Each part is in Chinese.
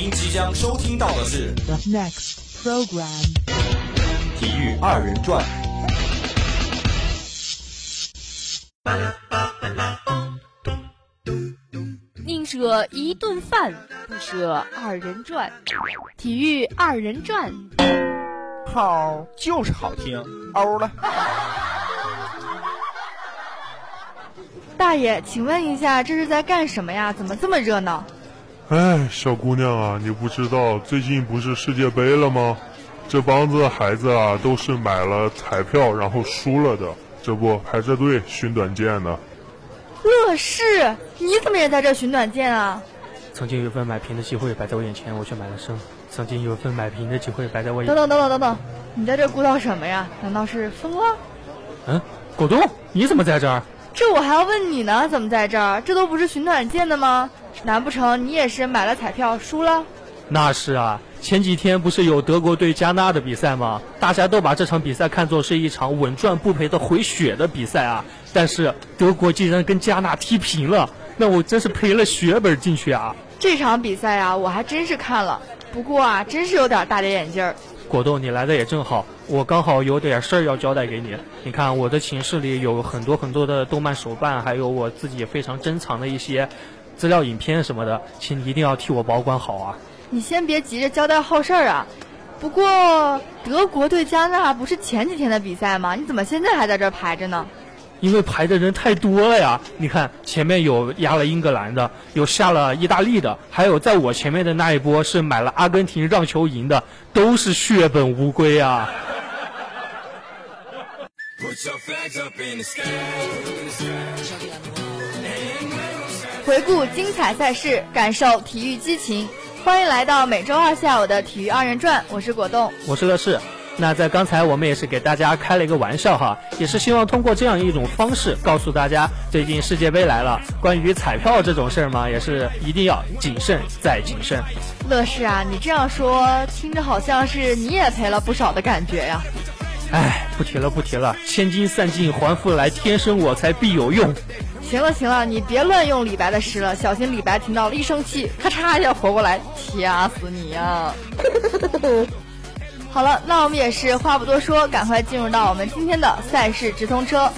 您即将收听到的是 The next program. 体育二人转。宁舍一顿饭，不舍二人转。体育二人转，好，就是好听，欧了。大爷，请问一下，这是在干什么呀？怎么这么热闹？哎，小姑娘啊，你不知道最近不是世界杯了吗？这帮子孩子啊，都是买了彩票然后输了的，这不排着队寻短见呢。乐视，你怎么也在这寻短见啊？曾经有一份买平的机会摆在我眼前，我却买了升。曾经有一份买平的机会摆在我眼等等等等等等，你在这鼓捣什么呀？难道是疯了？嗯，果冻，你怎么在这儿？这我还要问你呢，怎么在这儿？这都不是寻短见的吗？难不成你也是买了彩票输了？那是啊，前几天不是有德国对加纳的比赛吗？大家都把这场比赛看作是一场稳赚不赔的回血的比赛啊。但是德国竟然跟加纳踢平了，那我真是赔了血本进去啊！这场比赛啊，我还真是看了，不过啊，真是有点大跌眼镜儿。果冻，你来的也正好，我刚好有点事儿要交代给你。你看，我的寝室里有很多很多的动漫手办，还有我自己非常珍藏的一些资料、影片什么的，请你一定要替我保管好啊！你先别急着交代后事儿啊。不过德国对加纳不是前几天的比赛吗？你怎么现在还在这儿排着呢？因为排的人太多了呀！你看，前面有压了英格兰的，有下了意大利的，还有在我前面的那一波是买了阿根廷让球赢的，都是血本无归啊！回顾精彩赛事，感受体育激情，欢迎来到每周二下午的体育二人转，我是果冻，我是乐视。那在刚才我们也是给大家开了一个玩笑哈，也是希望通过这样一种方式告诉大家，最近世界杯来了，关于彩票这种事儿嘛，也是一定要谨慎再谨慎。乐视啊，你这样说听着好像是你也赔了不少的感觉呀。哎，不提了不提了，千金散尽还复来，天生我材必有用。行了行了，你别乱用李白的诗了，小心李白听到了一生气，咔嚓一下活过来掐死你呀！好了，那我们也是话不多说，赶快进入到我们今天的赛事直通车。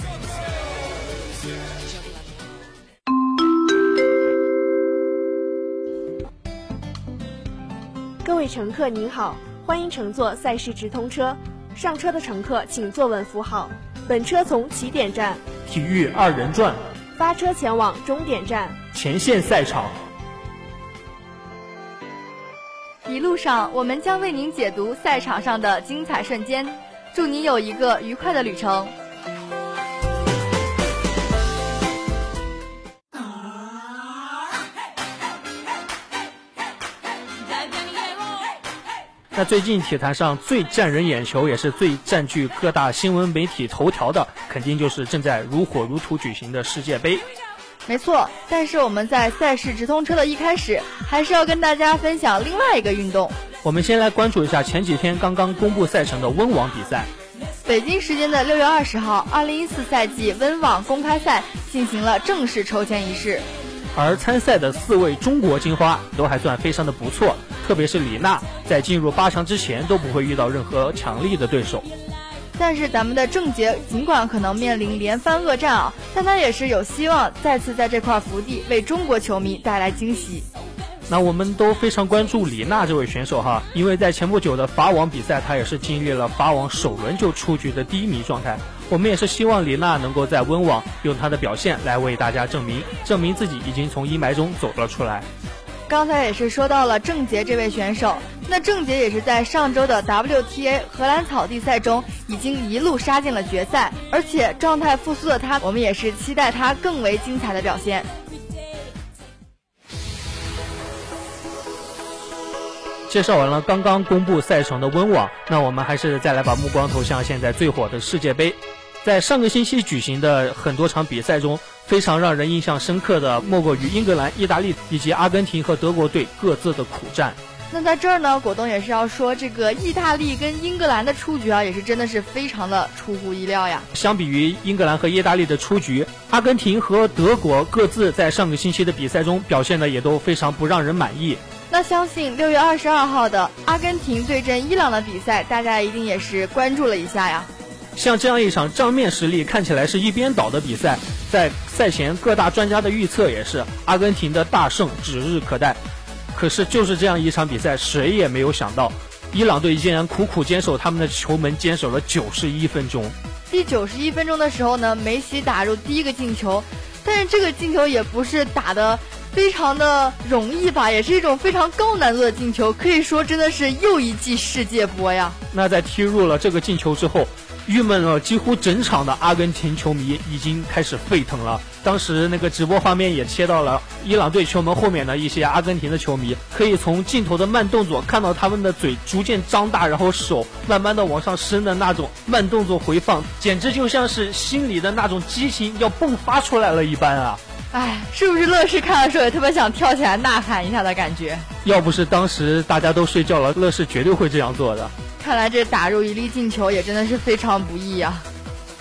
各位乘客您好，欢迎乘坐赛事直通车。上车的乘客请坐稳扶好。本车从起点站体育二人转发车前往终点站前线赛场。一路上，我们将为您解读赛场上的精彩瞬间，祝你有一个愉快的旅程。那最近体坛上最占人眼球，也是最占据各大新闻媒体头条的，肯定就是正在如火如荼举行的世界杯。没错，但是我们在赛事直通车的一开始，还是要跟大家分享另外一个运动。我们先来关注一下前几天刚刚公布赛程的温网比赛。北京时间的六月二十号，二零一四赛季温网公开赛进行了正式抽签仪式。而参赛的四位中国金花都还算非常的不错，特别是李娜，在进入八强之前都不会遇到任何强力的对手。但是咱们的郑洁尽管可能面临连番恶战啊，但她也是有希望再次在这块福地为中国球迷带来惊喜。那我们都非常关注李娜这位选手哈，因为在前不久的法网比赛，她也是经历了法网首轮就出局的低迷状态。我们也是希望李娜能够在温网用她的表现来为大家证明，证明自己已经从阴霾中走了出来。刚才也是说到了郑洁这位选手，那郑洁也是在上周的 WTA 荷兰草地赛中已经一路杀进了决赛，而且状态复苏的她，我们也是期待她更为精彩的表现。介绍完了刚刚公布赛程的温网，那我们还是再来把目光投向现在最火的世界杯。在上个星期举行的很多场比赛中，非常让人印象深刻的莫过于英格兰、意大利以及阿根廷和德国队各自的苦战。那在这儿呢，果冻也是要说，这个意大利跟英格兰的出局啊，也是真的是非常的出乎意料呀。相比于英格兰和意大利的出局，阿根廷和德国各自在上个星期的比赛中表现的也都非常不让人满意。那相信六月二十二号的阿根廷对阵伊朗的比赛，大家一定也是关注了一下呀。像这样一场账面实力看起来是一边倒的比赛，在赛前各大专家的预测也是阿根廷的大胜指日可待。可是就是这样一场比赛，谁也没有想到，伊朗队竟然苦苦坚守他们的球门，坚守了九十一分钟。第九十一分钟的时候呢，梅西打入第一个进球，但是这个进球也不是打的非常的容易吧，也是一种非常高难度的进球，可以说真的是又一记世界波呀。那在踢入了这个进球之后。郁闷了几乎整场的阿根廷球迷已经开始沸腾了。当时那个直播画面也切到了伊朗队球门后面的一些阿根廷的球迷，可以从镜头的慢动作看到他们的嘴逐渐张大，然后手慢慢的往上伸的那种慢动作回放，简直就像是心里的那种激情要迸发出来了一般啊！哎，是不是乐视看的时候也特别想跳起来呐喊一下的感觉？要不是当时大家都睡觉了，乐视绝对会这样做的。看来这打入一粒进球也真的是非常不易啊！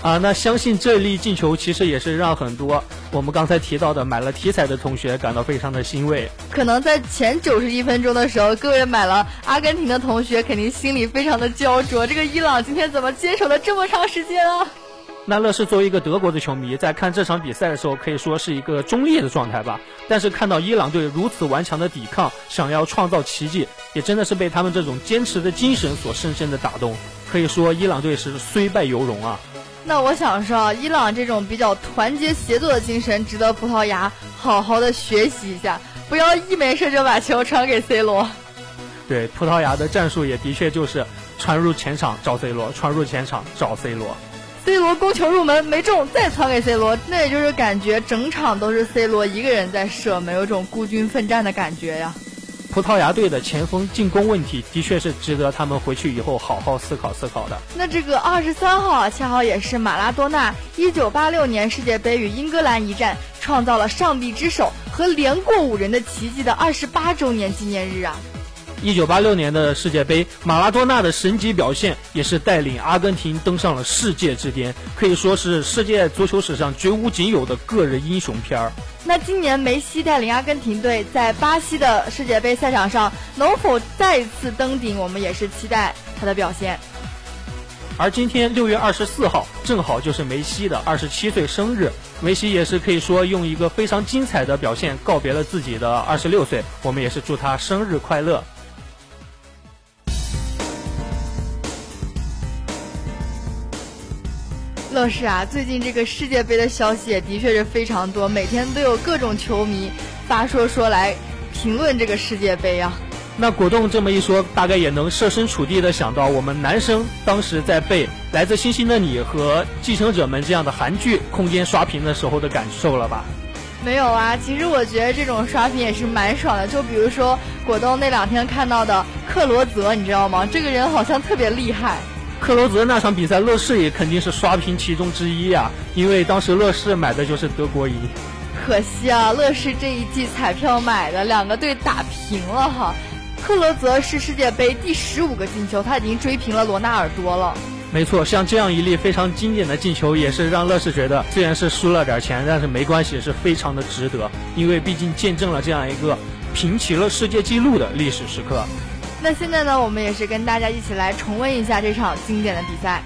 啊，那相信这粒进球其实也是让很多我们刚才提到的买了体彩的同学感到非常的欣慰。可能在前九十一分钟的时候，各位买了阿根廷的同学肯定心里非常的焦灼，这个伊朗今天怎么坚守了这么长时间啊？那乐视作为一个德国的球迷，在看这场比赛的时候，可以说是一个中立的状态吧。但是看到伊朗队如此顽强的抵抗，想要创造奇迹，也真的是被他们这种坚持的精神所深深的打动。可以说，伊朗队是虽败犹荣啊。那我想说，伊朗这种比较团结协作的精神，值得葡萄牙好好的学习一下，不要一没事就把球传给 C 罗。对，葡萄牙的战术也的确就是传入前场找 C 罗，传入前场找 C 罗。C 罗攻球入门没中，再传给 C 罗，那也就是感觉整场都是 C 罗一个人在射，没有种孤军奋战的感觉呀。葡萄牙队的前锋进攻问题的确是值得他们回去以后好好思考思考的。那这个二十三号啊，恰好也是马拉多纳一九八六年世界杯与英格兰一战创造了上帝之手和连过五人的奇迹的二十八周年纪念日啊。一九八六年的世界杯，马拉多纳的神级表现也是带领阿根廷登上了世界之巅，可以说是世界足球史上绝无仅有的个人英雄片儿。那今年梅西带领阿根廷队在巴西的世界杯赛场上能否再次登顶，我们也是期待他的表现。而今天六月二十四号，正好就是梅西的二十七岁生日，梅西也是可以说用一个非常精彩的表现告别了自己的二十六岁，我们也是祝他生日快乐。就是啊，最近这个世界杯的消息也的确是非常多，每天都有各种球迷发说说来评论这个世界杯啊。那果冻这么一说，大概也能设身处地的想到我们男生当时在被《来自星星的你》和《继承者们》这样的韩剧空间刷屏的时候的感受了吧？没有啊，其实我觉得这种刷屏也是蛮爽的。就比如说果冻那两天看到的克罗泽，你知道吗？这个人好像特别厉害。克罗泽那场比赛，乐视也肯定是刷屏其中之一呀，因为当时乐视买的就是德国赢。可惜啊，乐视这一季彩票买的两个队打平了哈。克罗泽是世界杯第十五个进球，他已经追平了罗纳尔多了。没错，像这样一粒非常经典的进球，也是让乐视觉得虽然是输了点钱，但是没关系，是非常的值得，因为毕竟见证了这样一个平齐了世界纪录的历史时刻。那现在呢，我们也是跟大家一起来重温一下这场经典的比赛。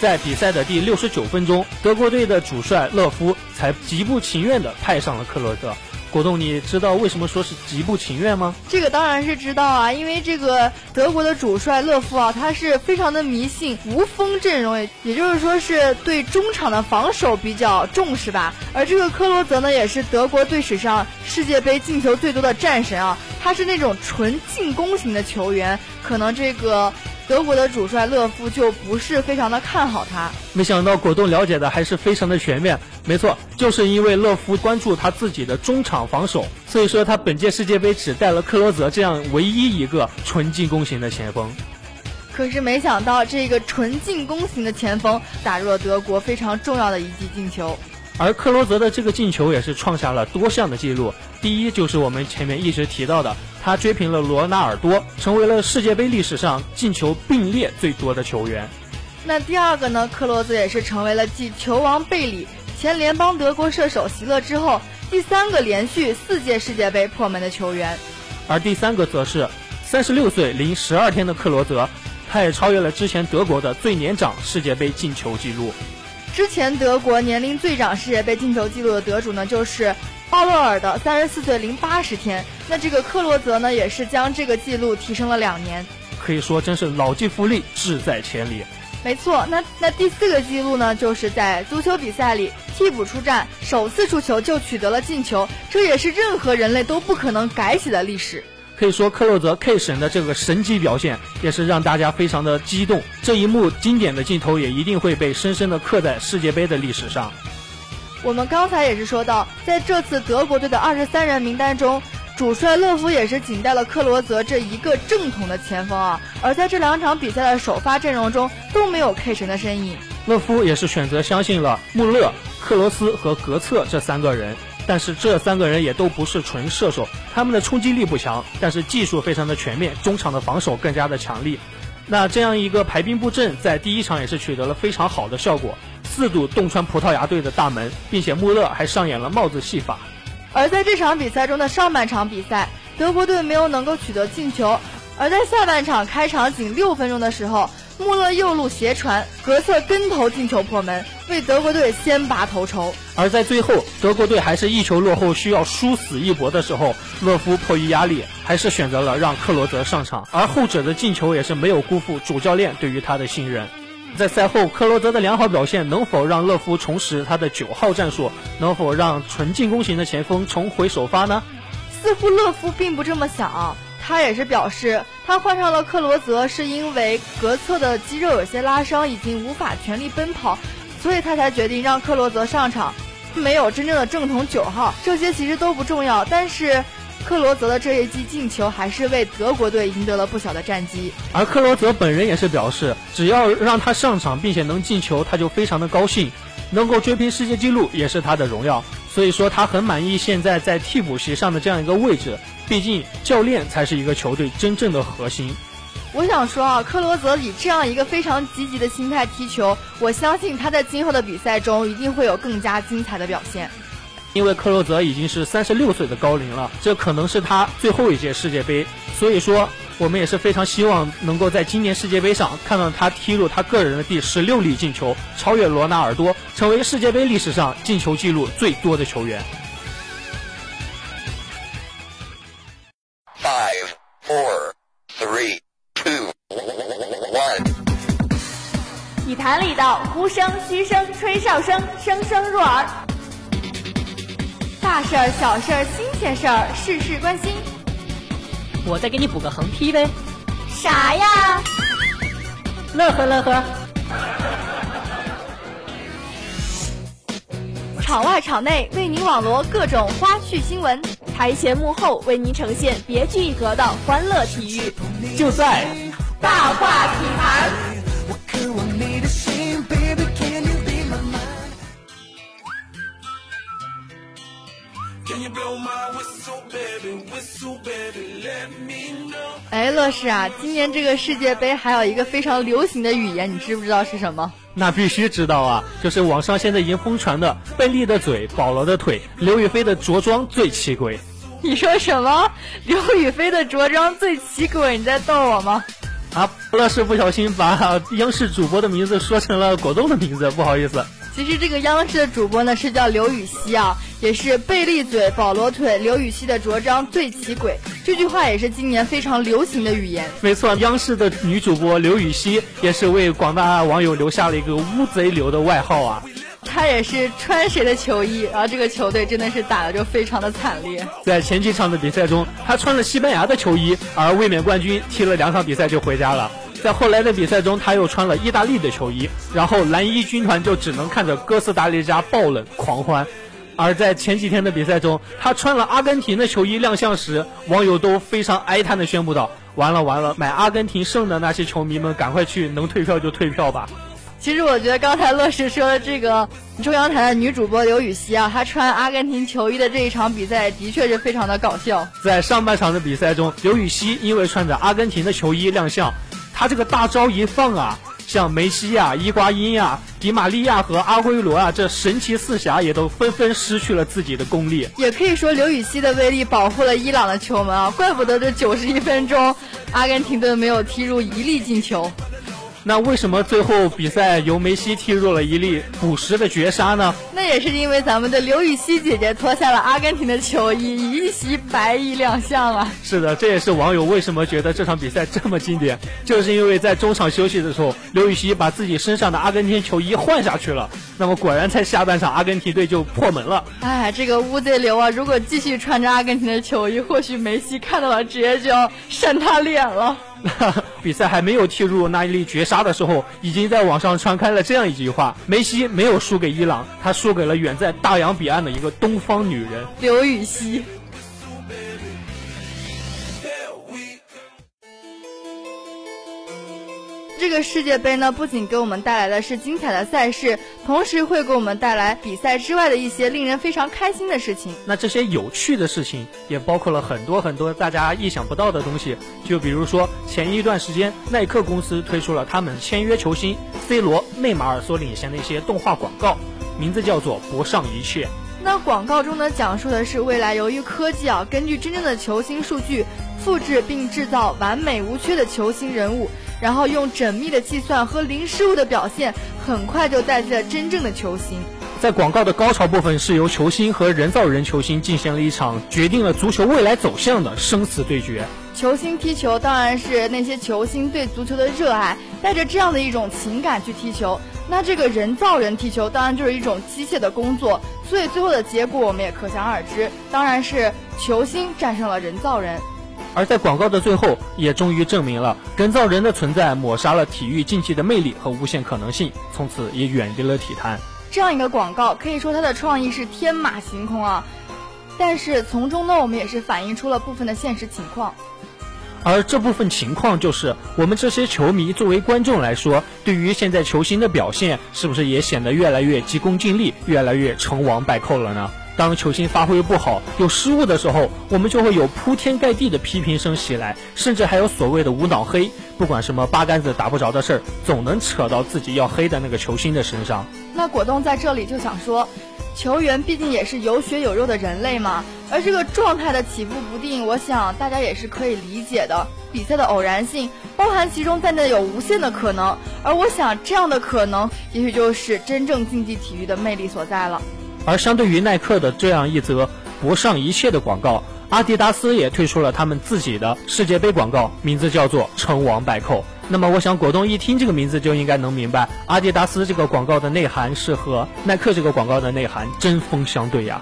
在比赛的第六十九分钟，德国队的主帅勒夫才极不情愿地派上了克洛泽。果冻，你知道为什么说是极不情愿吗？这个当然是知道啊，因为这个德国的主帅勒夫啊，他是非常的迷信无锋阵容，也就是说是对中场的防守比较重视吧。而这个科罗泽呢，也是德国队史上世界杯进球最多的战神啊，他是那种纯进攻型的球员，可能这个。德国的主帅勒夫就不是非常的看好他，没想到果冻了解的还是非常的全面。没错，就是因为勒夫关注他自己的中场防守，所以说他本届世界杯只带了克罗泽这样唯一一个纯进攻型的前锋。可是没想到这个纯进攻型的前锋打入了德国非常重要的一记进球。而克罗泽的这个进球也是创下了多项的记录。第一就是我们前面一直提到的，他追平了罗纳尔多，成为了世界杯历史上进球并列最多的球员。那第二个呢？克罗泽也是成为了继球王贝里、前联邦德国射手席勒之后，第三个连续四届世界杯破门的球员。而第三个则是三十六岁零十二天的克罗泽，他也超越了之前德国的最年长世界杯进球纪录。之前德国年龄最长世界杯进球纪录的得主呢，就是奥勒尔的三十四岁零八十天。那这个克罗泽呢，也是将这个记录提升了两年。可以说，真是老骥伏枥，志在千里。没错，那那第四个记录呢，就是在足球比赛里替补出战，首次出球就取得了进球，这也是任何人类都不可能改写的历史。可以说，克洛泽 K 神的这个神级表现，也是让大家非常的激动。这一幕经典的镜头，也一定会被深深的刻在世界杯的历史上。我们刚才也是说到，在这次德国队的二十三人名单中，主帅勒夫也是仅带了克罗泽这一个正统的前锋啊。而在这两场比赛的首发阵容中，都没有 K 神的身影。勒夫也是选择相信了穆勒、克罗斯和格策这三个人。但是这三个人也都不是纯射手，他们的冲击力不强，但是技术非常的全面，中场的防守更加的强力。那这样一个排兵布阵，在第一场也是取得了非常好的效果，四度洞穿葡萄牙队的大门，并且穆勒还上演了帽子戏法。而在这场比赛中的上半场比赛，德国队没有能够取得进球，而在下半场开场仅六分钟的时候。穆勒右路斜传，格策跟头进球破门，为德国队先拔头筹。而在最后，德国队还是一球落后，需要殊死一搏的时候，勒夫迫于压力，还是选择了让克罗泽上场，而后者的进球也是没有辜负主教练对于他的信任。在赛后，克罗泽的良好表现能否让勒夫重拾他的九号战术？能否让纯进攻型的前锋重回首发呢？似乎勒夫并不这么想。他也是表示，他换上了克罗泽，是因为格策的肌肉有些拉伤，已经无法全力奔跑，所以他才决定让克罗泽上场。没有真正的正统九号，这些其实都不重要。但是，克罗泽的这一记进球还是为德国队赢得了不小的战绩。而克罗泽本人也是表示，只要让他上场并且能进球，他就非常的高兴。能够追平世界纪录也是他的荣耀。所以说，他很满意现在在替补席上的这样一个位置。毕竟，教练才是一个球队真正的核心。我想说啊，克罗泽以这样一个非常积极的心态踢球，我相信他在今后的比赛中一定会有更加精彩的表现。因为克罗泽已经是三十六岁的高龄了，这可能是他最后一届世界杯。所以说，我们也是非常希望能够在今年世界杯上看到他踢入他个人的第十六粒进球，超越罗纳尔多，成为世界杯历史上进球记录最多的球员。Five, four, three, two, one。体坛里的呼声、嘘声、吹哨声，声声入耳。大事儿、小事儿、新鲜事儿，事事关心。我再给你补个横批呗。啥呀？乐呵乐呵。场外场内为您网罗各种花絮新闻，台前幕后为您呈现别具一格的欢乐体育，就在大话体坛。乐视啊，今年这个世界杯还有一个非常流行的语言，你知不知道是什么？那必须知道啊，就是网上现在已经疯传的“贝利的嘴，保罗的腿，刘雨菲的着装最奇诡”。你说什么？刘雨菲的着装最奇诡？你在逗我吗？啊，乐视不小心把央视主播的名字说成了果冻的名字，不好意思。其实这个央视的主播呢是叫刘禹锡啊，也是贝利嘴、保罗腿、刘禹锡的着装最奇诡。这句话也是今年非常流行的语言。没错，央视的女主播刘禹锡也是为广大网友留下了一个“乌贼刘”的外号啊。他也是穿谁的球衣，然后这个球队真的是打的就非常的惨烈。在前几场的比赛中，他穿了西班牙的球衣，而卫冕冠军踢了两场比赛就回家了。在后来的比赛中，他又穿了意大利的球衣，然后蓝衣军团就只能看着哥斯达黎加爆冷狂欢。而在前几天的比赛中，他穿了阿根廷的球衣亮相时，网友都非常哀叹地宣布道：“完了完了，买阿根廷胜的那些球迷们，赶快去，能退票就退票吧。其实我觉得刚才乐视说的这个中央台的女主播刘禹锡啊，她穿阿根廷球衣的这一场比赛的确是非常的搞笑。在上半场的比赛中，刘禹锡因为穿着阿根廷的球衣亮相，他这个大招一放啊，像梅西呀、伊瓜因呀、迪玛利亚和阿圭罗啊，这神奇四侠也都纷纷失去了自己的功力。也可以说刘禹锡的威力保护了伊朗的球门啊，怪不得这九十一分钟，阿根廷队没有踢入一粒进球。那为什么最后比赛由梅西踢入了一粒补时的绝杀呢？那也是因为咱们的刘禹锡姐姐脱下了阿根廷的球衣，以一袭白衣亮相啊！是的，这也是网友为什么觉得这场比赛这么经典，就是因为在中场休息的时候，刘禹锡把自己身上的阿根廷球衣换下去了。那么果然在下半场，阿根廷队就破门了。哎，这个乌贼流啊，如果继续穿着阿根廷的球衣，或许梅西看到了直接就要扇他脸了。比赛还没有踢入那一粒绝杀的时候，已经在网上传开了这样一句话：梅西没有输给伊朗，他输给了远在大洋彼岸的一个东方女人刘禹锡。这个世界杯呢，不仅给我们带来的是精彩的赛事，同时会给我们带来比赛之外的一些令人非常开心的事情。那这些有趣的事情，也包括了很多很多大家意想不到的东西。就比如说，前一段时间，耐克公司推出了他们签约球星 C 罗、内马尔所领衔的一些动画广告，名字叫做“博上一切”。那广告中呢，讲述的是未来由于科技啊，根据真正的球星数据，复制并制造完美无缺的球星人物。然后用缜密的计算和零失误的表现，很快就代替了真正的球星。在广告的高潮部分，是由球星和人造人球星进行了一场决定了足球未来走向的生死对决。球星踢球当然是那些球星对足球的热爱，带着这样的一种情感去踢球。那这个人造人踢球当然就是一种机械的工作，所以最后的结果我们也可想而知，当然是球星战胜了人造人。而在广告的最后，也终于证明了人造人的存在抹杀了体育竞技的魅力和无限可能性，从此也远离了体坛。这样一个广告可以说它的创意是天马行空啊，但是从中呢，我们也是反映出了部分的现实情况。而这部分情况就是我们这些球迷作为观众来说，对于现在球星的表现，是不是也显得越来越急功近利，越来越成王败寇了呢？当球星发挥不好、有失误的时候，我们就会有铺天盖地的批评声袭来，甚至还有所谓的无脑黑。不管什么八竿子打不着的事儿，总能扯到自己要黑的那个球星的身上。那果冻在这里就想说，球员毕竟也是有血有肉的人类嘛，而这个状态的起伏不定，我想大家也是可以理解的。比赛的偶然性包含其中在内有无限的可能，而我想这样的可能，也许就是真正竞技体育的魅力所在了。而相对于耐克的这样一则博上一切的广告，阿迪达斯也推出了他们自己的世界杯广告，名字叫做“成王败寇”。那么，我想果冻一听这个名字就应该能明白，阿迪达斯这个广告的内涵是和耐克这个广告的内涵针锋相对呀。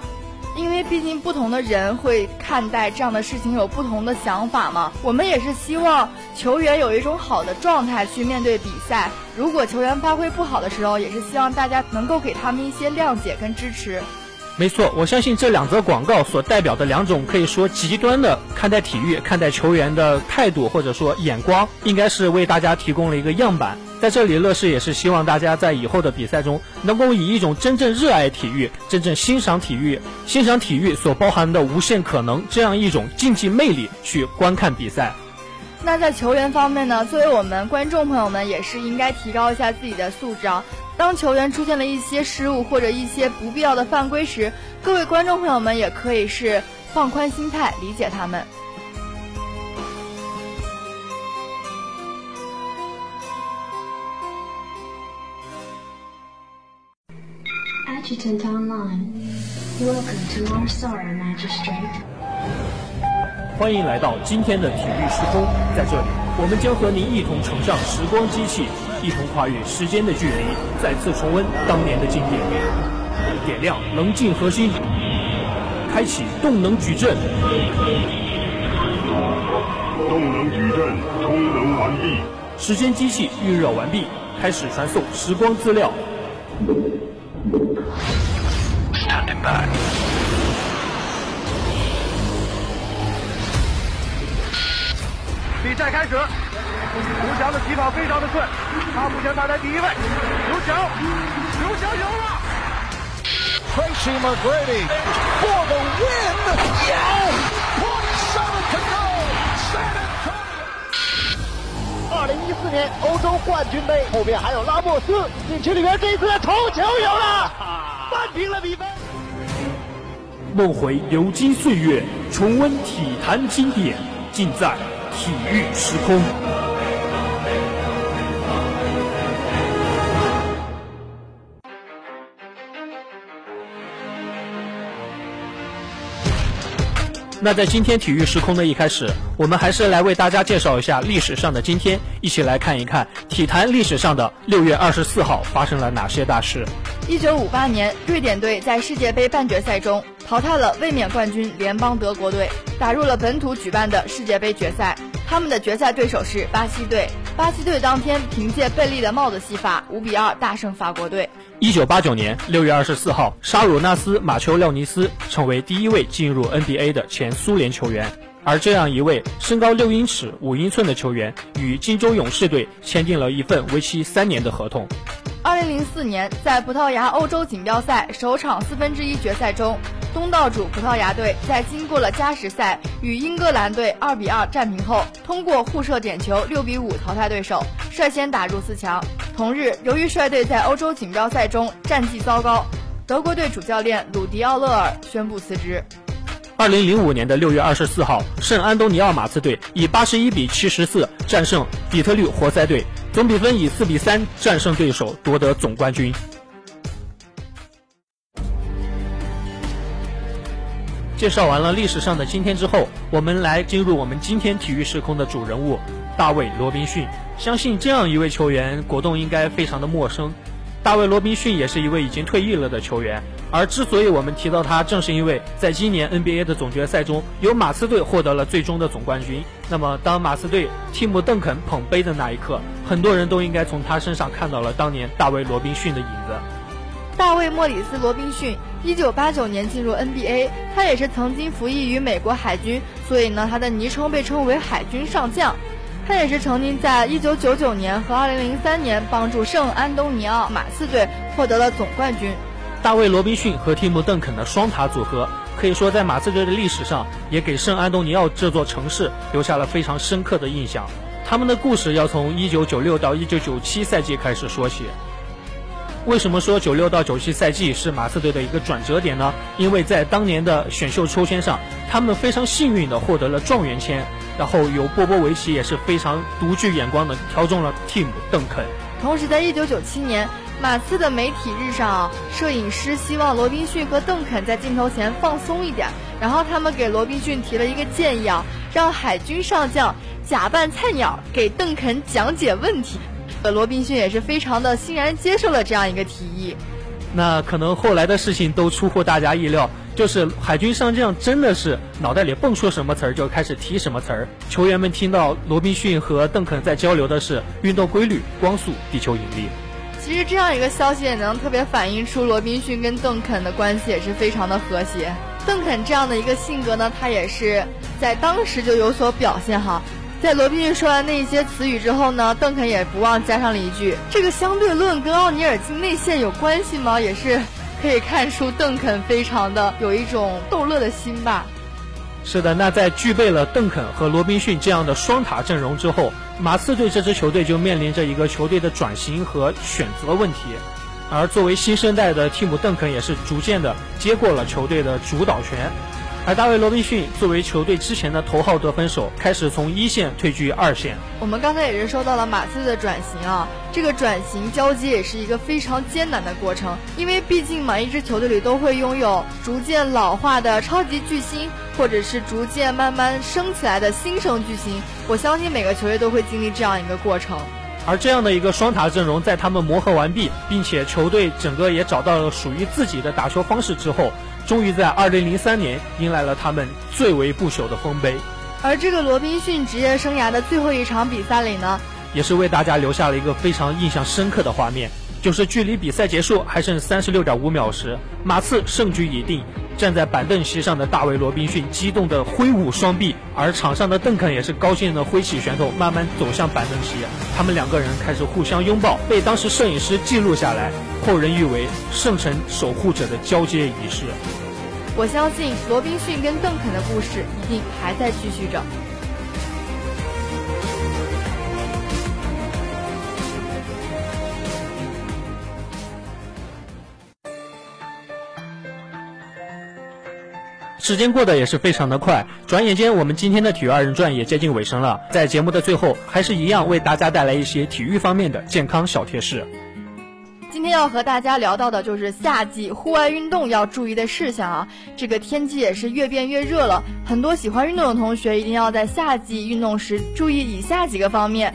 因为毕竟不同的人会看待这样的事情有不同的想法嘛，我们也是希望球员有一种好的状态去面对比赛。如果球员发挥不好的时候，也是希望大家能够给他们一些谅解跟支持。没错，我相信这两则广告所代表的两种可以说极端的看待体育、看待球员的态度或者说眼光，应该是为大家提供了一个样板。在这里，乐视也是希望大家在以后的比赛中，能够以一种真正热爱体育、真正欣赏体育、欣赏体育所包含的无限可能这样一种竞技魅力去观看比赛。那在球员方面呢？作为我们观众朋友们，也是应该提高一下自己的素质啊。当球员出现了一些失误或者一些不必要的犯规时，各位观众朋友们也可以是放宽心态，理解他们。Adjutant online. Welcome to our sorrow, Magistrate. 欢迎来到今天的体育时空，在这里，我们将和您一同乘上时光机器，一同跨越时间的距离，再次重温当年的经典。点亮棱镜核心，开启动能矩阵。动能矩阵充能完毕，时间机器预热完毕，开始传送时光资料。Standing by. 比赛开始，刘翔的起跑非常的顺，他目前排在第一位。刘翔，刘翔赢了。Tracy McGrady for the win. Yes! 二零一四年欧洲冠军杯，后面还有拉莫斯，禁区里面这一次头球有了，扳平了比分。梦回流金岁月，重温体坛经典，尽在体育时空。那在今天体育时空的一开始，我们还是来为大家介绍一下历史上的今天，一起来看一看体坛历史上的六月二十四号发生了哪些大事。一九五八年，瑞典队在世界杯半决赛中淘汰了卫冕冠军联邦德国队，打入了本土举办的世界杯决赛。他们的决赛对手是巴西队，巴西队当天凭借贝利的帽子戏法，五比二大胜法国队。一九八九年六月二十四号，沙鲁纳斯·马丘廖尼斯成为第一位进入 NBA 的前苏联球员。而这样一位身高六英尺五英寸的球员，与金州勇士队签订了一份为期三年的合同。二零零四年，在葡萄牙欧洲锦标赛首场四分之一决赛中，东道主葡萄牙队在经过了加时赛与英格兰队二比二战平后，通过互射点球六比五淘汰对手，率先打入四强。同日，由于率队在欧洲锦标赛中战绩糟糕，德国队主教练鲁迪奥勒尔宣布辞职。二零零五年的六月二十四号，圣安东尼奥马刺队以八十一比七十四战胜底特律活塞队，总比分以四比三战胜对手，夺得总冠军。介绍完了历史上的今天之后，我们来进入我们今天体育时空的主人物大卫罗宾逊。相信这样一位球员，果冻应该非常的陌生。大卫罗宾逊也是一位已经退役了的球员，而之所以我们提到他，正是因为在今年 NBA 的总决赛中，由马刺队获得了最终的总冠军。那么，当马刺队蒂姆·邓肯捧杯的那一刻，很多人都应该从他身上看到了当年大卫罗宾逊的影子。大卫·莫里斯·罗宾逊，一九八九年进入 NBA，他也是曾经服役于美国海军，所以呢，他的昵称被称为“海军上将”。他也是曾经在一九九九年和二零零三年帮助圣安东尼奥马刺队获得了总冠军。大卫·罗宾逊和蒂姆·邓肯的双塔组合，可以说在马刺队的历史上，也给圣安东尼奥这座城市留下了非常深刻的印象。他们的故事要从一九九六到一九九七赛季开始说起。为什么说九六到九七赛季是马刺队的一个转折点呢？因为在当年的选秀抽签上，他们非常幸运的获得了状元签，然后由波波维奇也是非常独具眼光的挑中了 Team 邓肯。同时，在一九九七年马刺的媒体日上，摄影师希望罗宾逊和邓肯在镜头前放松一点，然后他们给罗宾逊提了一个建议啊，让海军上将假扮菜鸟给邓肯讲解问题。呃，罗宾逊也是非常的欣然接受了这样一个提议。那可能后来的事情都出乎大家意料，就是海军上将真的是脑袋里蹦出什么词儿就开始提什么词儿。球员们听到罗宾逊和邓肯在交流的是运动规律、光速、地球引力。其实这样一个消息也能特别反映出罗宾逊跟邓肯的关系也是非常的和谐。邓肯这样的一个性格呢，他也是在当时就有所表现哈。在罗宾逊说完那些词语之后呢，邓肯也不忘加上了一句：“这个相对论跟奥尼尔进内线有关系吗？”也是可以看出邓肯非常的有一种逗乐的心吧。是的，那在具备了邓肯和罗宾逊这样的双塔阵容之后，马刺队这支球队就面临着一个球队的转型和选择问题。而作为新生代的蒂姆·邓肯也是逐渐的接过了球队的主导权。而大卫·罗宾逊作为球队之前的头号得分手，开始从一线退居二线。我们刚才也是说到了马刺的转型啊，这个转型交接也是一个非常艰难的过程，因为毕竟每一支球队里都会拥有逐渐老化的超级巨星，或者是逐渐慢慢升起来的新生巨星。我相信每个球队都会经历这样一个过程。而这样的一个双塔阵容，在他们磨合完毕，并且球队整个也找到了属于自己的打球方式之后。终于在二零零三年迎来了他们最为不朽的丰碑，而这个罗宾逊职业生涯的最后一场比赛里呢，也是为大家留下了一个非常印象深刻的画面，就是距离比赛结束还剩三十六点五秒时，马刺胜局已定，站在板凳席上的大卫·罗宾逊激动地挥舞双臂，而场上的邓肯也是高兴地挥起拳头，慢慢走向板凳席。他们两个人开始互相拥抱，被当时摄影师记录下来，后人誉为圣城守护者的交接仪式。我相信罗宾逊跟邓肯的故事一定还在继续着。时间过得也是非常的快，转眼间我们今天的体育二人转也接近尾声了。在节目的最后，还是一样为大家带来一些体育方面的健康小贴士。今天要和大家聊到的就是夏季户外运动要注意的事项啊。这个天气也是越变越热了，很多喜欢运动的同学一定要在夏季运动时注意以下几个方面。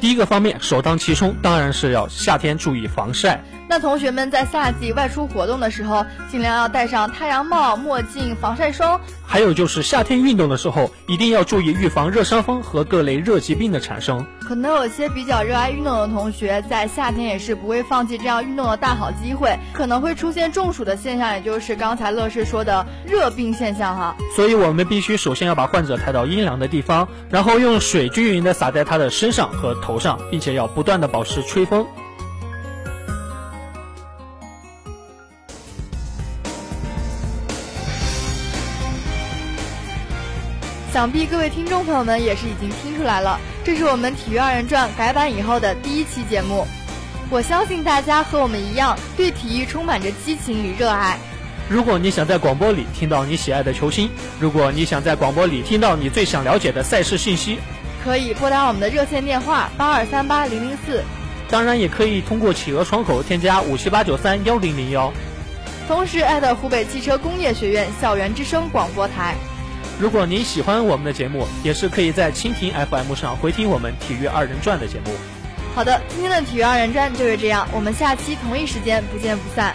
第一个方面，首当其冲，当然是要夏天注意防晒。那同学们在夏季外出活动的时候，尽量要戴上太阳帽、墨镜、防晒霜。还有就是夏天运动的时候，一定要注意预防热伤风和各类热疾病的产生。可能有些比较热爱运动的同学，在夏天也是不会放弃这样运动的大好机会，可能会出现中暑的现象，也就是刚才乐视说的热病现象哈。所以我们必须首先要把患者抬到阴凉的地方，然后用水均匀的洒在他的身上和头上，并且要不断的保持吹风。想必各位听众朋友们也是已经听出来了，这是我们《体育二人转》改版以后的第一期节目。我相信大家和我们一样，对体育充满着激情与热爱。如果你想在广播里听到你喜爱的球星，如果你想在广播里听到你最想了解的赛事信息，可以拨打我们的热线电话八二三八零零四。当然，也可以通过企鹅窗口添加五七八九三幺零零幺。同时艾特湖北汽车工业学院校园之声广播台。如果您喜欢我们的节目，也是可以在蜻蜓 FM 上回听我们《体育二人转》的节目。好的，今天的《体育二人转》就是这样，我们下期同一时间不见不散。